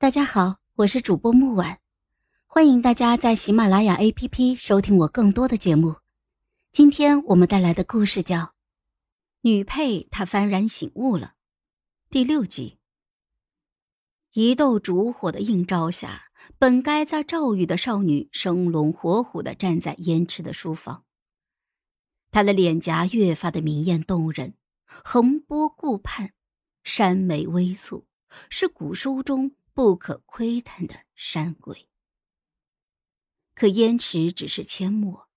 大家好，我是主播木婉，欢迎大家在喜马拉雅 APP 收听我更多的节目。今天我们带来的故事叫《女配她幡然醒悟了》第六集。一斗烛火的映照下，本该在赵宇的少女生龙活虎的站在燕池的书房，她的脸颊越发的明艳动人，横波顾盼，山眉微蹙，是古书中不可窥探的山鬼。可燕池只是缄默，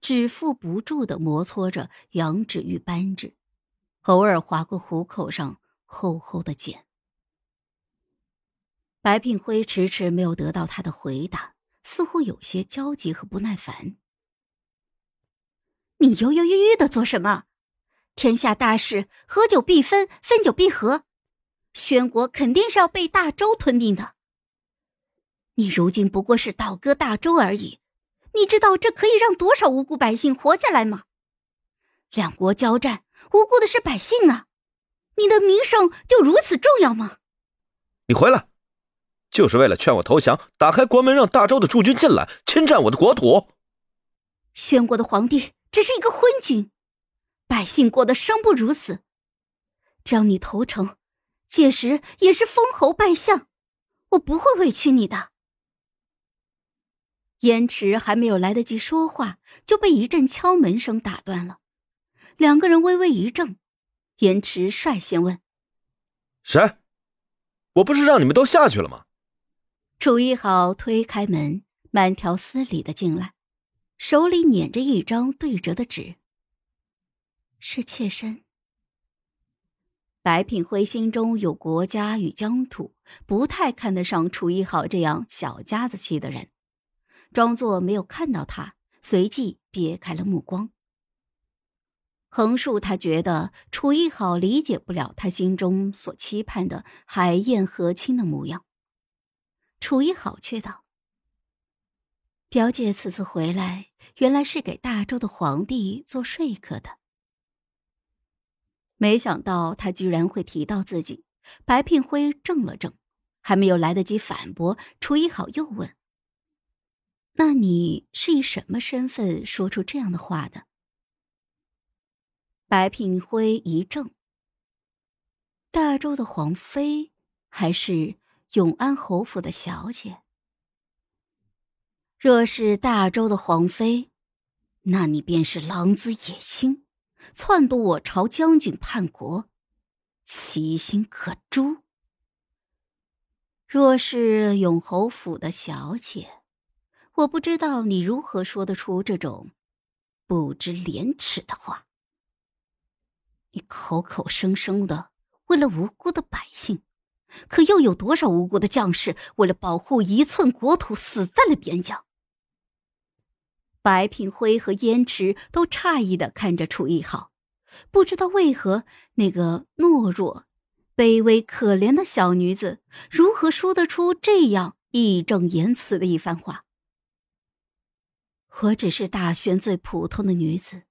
指腹不住的摩搓着羊脂玉扳指，偶尔划过虎口上厚厚的茧。白品辉迟迟没有得到他的回答，似乎有些焦急和不耐烦。你犹犹豫豫的做什么？天下大事，合久必分，分久必合。宣国肯定是要被大周吞并的。你如今不过是倒戈大周而已，你知道这可以让多少无辜百姓活下来吗？两国交战，无辜的是百姓啊！你的名声就如此重要吗？你回来。就是为了劝我投降，打开国门，让大周的驻军进来侵占我的国土。宣国的皇帝只是一个昏君，百姓过得生不如死。只要你投诚，届时也是封侯拜相，我不会委屈你的。燕池还没有来得及说话，就被一阵敲门声打断了。两个人微微一怔，燕池率先问：“谁？我不是让你们都下去了吗？”楚一豪推开门，慢条斯理的进来，手里捻着一张对折的纸。是妾身。白品辉心中有国家与疆土，不太看得上楚一豪这样小家子气的人，装作没有看到他，随即别开了目光。横竖他觉得楚一豪理解不了他心中所期盼的海晏和亲的模样。楚一好却道：“表姐此次回来，原来是给大周的皇帝做说客的。没想到他居然会提到自己。”白聘辉怔了怔，还没有来得及反驳，楚一好又问：“那你是以什么身份说出这样的话的？”白聘辉一怔：“大周的皇妃，还是？”永安侯府的小姐，若是大周的皇妃，那你便是狼子野心，篡夺我朝将军叛国，其心可诛。若是永侯府的小姐，我不知道你如何说得出这种不知廉耻的话。你口口声声的为了无辜的百姓。可又有多少无辜的将士为了保护一寸国土死在了边疆？白品辉和燕池都诧异的看着楚艺豪，不知道为何那个懦弱、卑微、可怜的小女子如何说得出这样义正言辞的一番话。我只是大轩最普通的女子，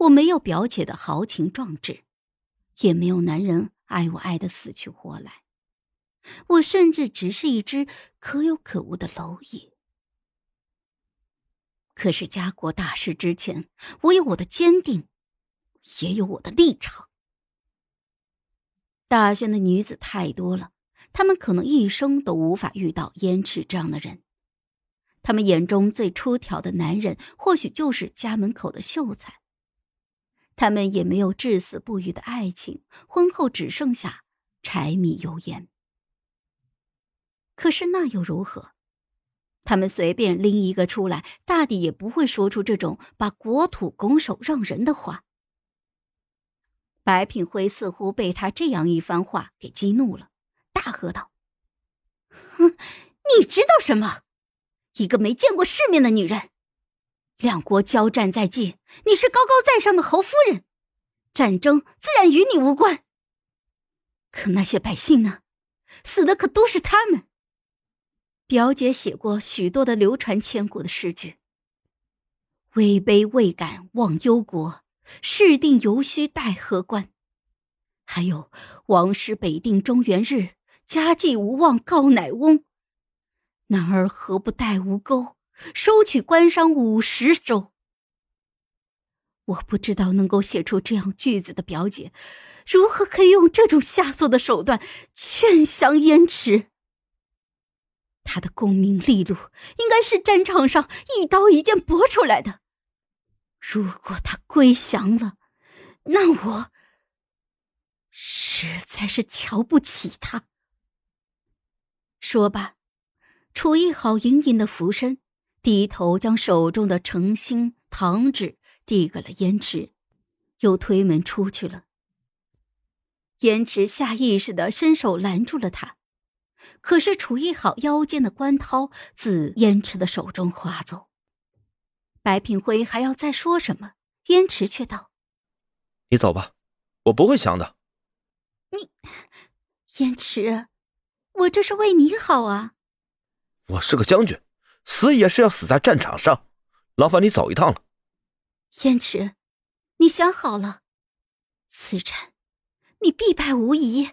我没有表姐的豪情壮志，也没有男人爱我爱的死去活来。我甚至只是一只可有可无的蝼蚁。可是家国大事之前，我有我的坚定，也有我的立场。大轩的女子太多了，她们可能一生都无法遇到燕赤这样的人。他们眼中最出挑的男人，或许就是家门口的秀才。他们也没有至死不渝的爱情，婚后只剩下柴米油盐。可是那又如何？他们随便拎一个出来，大抵也不会说出这种把国土拱手让人的话。白品辉似乎被他这样一番话给激怒了，大喝道：“哼，你知道什么？一个没见过世面的女人！两国交战在即，你是高高在上的侯夫人，战争自然与你无关。可那些百姓呢？死的可都是他们。”表姐写过许多的流传千古的诗句：“位卑未敢忘忧国，事定犹须待何关。”还有“王师北定中原日，家祭无忘告乃翁。男儿何不带吴钩，收取官商五十州？我不知道能够写出这样句子的表姐，如何可以用这种下作的手段劝降燕池？他的功名利禄应该是战场上一刀一剑搏出来的。如果他归降了，那我实在是瞧不起他。说罢，楚义豪隐隐的俯身，低头将手中的诚心糖纸递给了燕池，又推门出去了。燕池下意识的伸手拦住了他，可是楚义豪腰间的官涛自燕池的手中划走。白品辉还要再说什么，燕池却道：“你走吧，我不会降的。”你，燕池，我这是为你好啊！我是个将军，死也是要死在战场上。劳烦你走一趟了。燕池，你想好了，此战你必败无疑。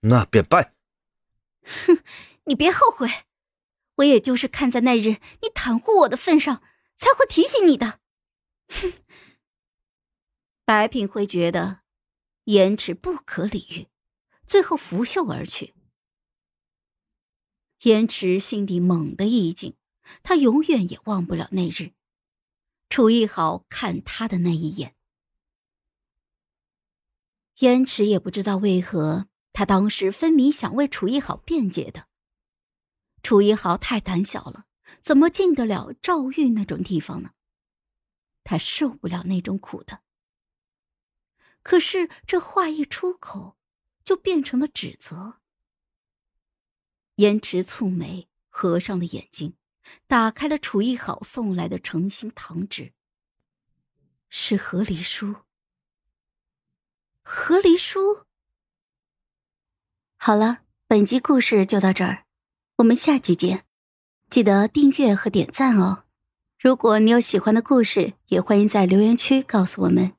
那便败。你别后悔，我也就是看在那日你袒护我的份上。才会提醒你的。哼！白品辉觉得言迟不可理喻，最后拂袖而去。言迟心底猛地一惊，他永远也忘不了那日楚一豪看他的那一眼。言迟也不知道为何，他当时分明想为楚一豪辩解的。楚一豪太胆小了。怎么进得了赵玉那种地方呢？他受不了那种苦的。可是这话一出口，就变成了指责。燕池蹙眉，合上了眼睛，打开了楚一豪送来的诚心糖纸。是和离书。和离书。好了，本集故事就到这儿，我们下期见。记得订阅和点赞哦！如果你有喜欢的故事，也欢迎在留言区告诉我们。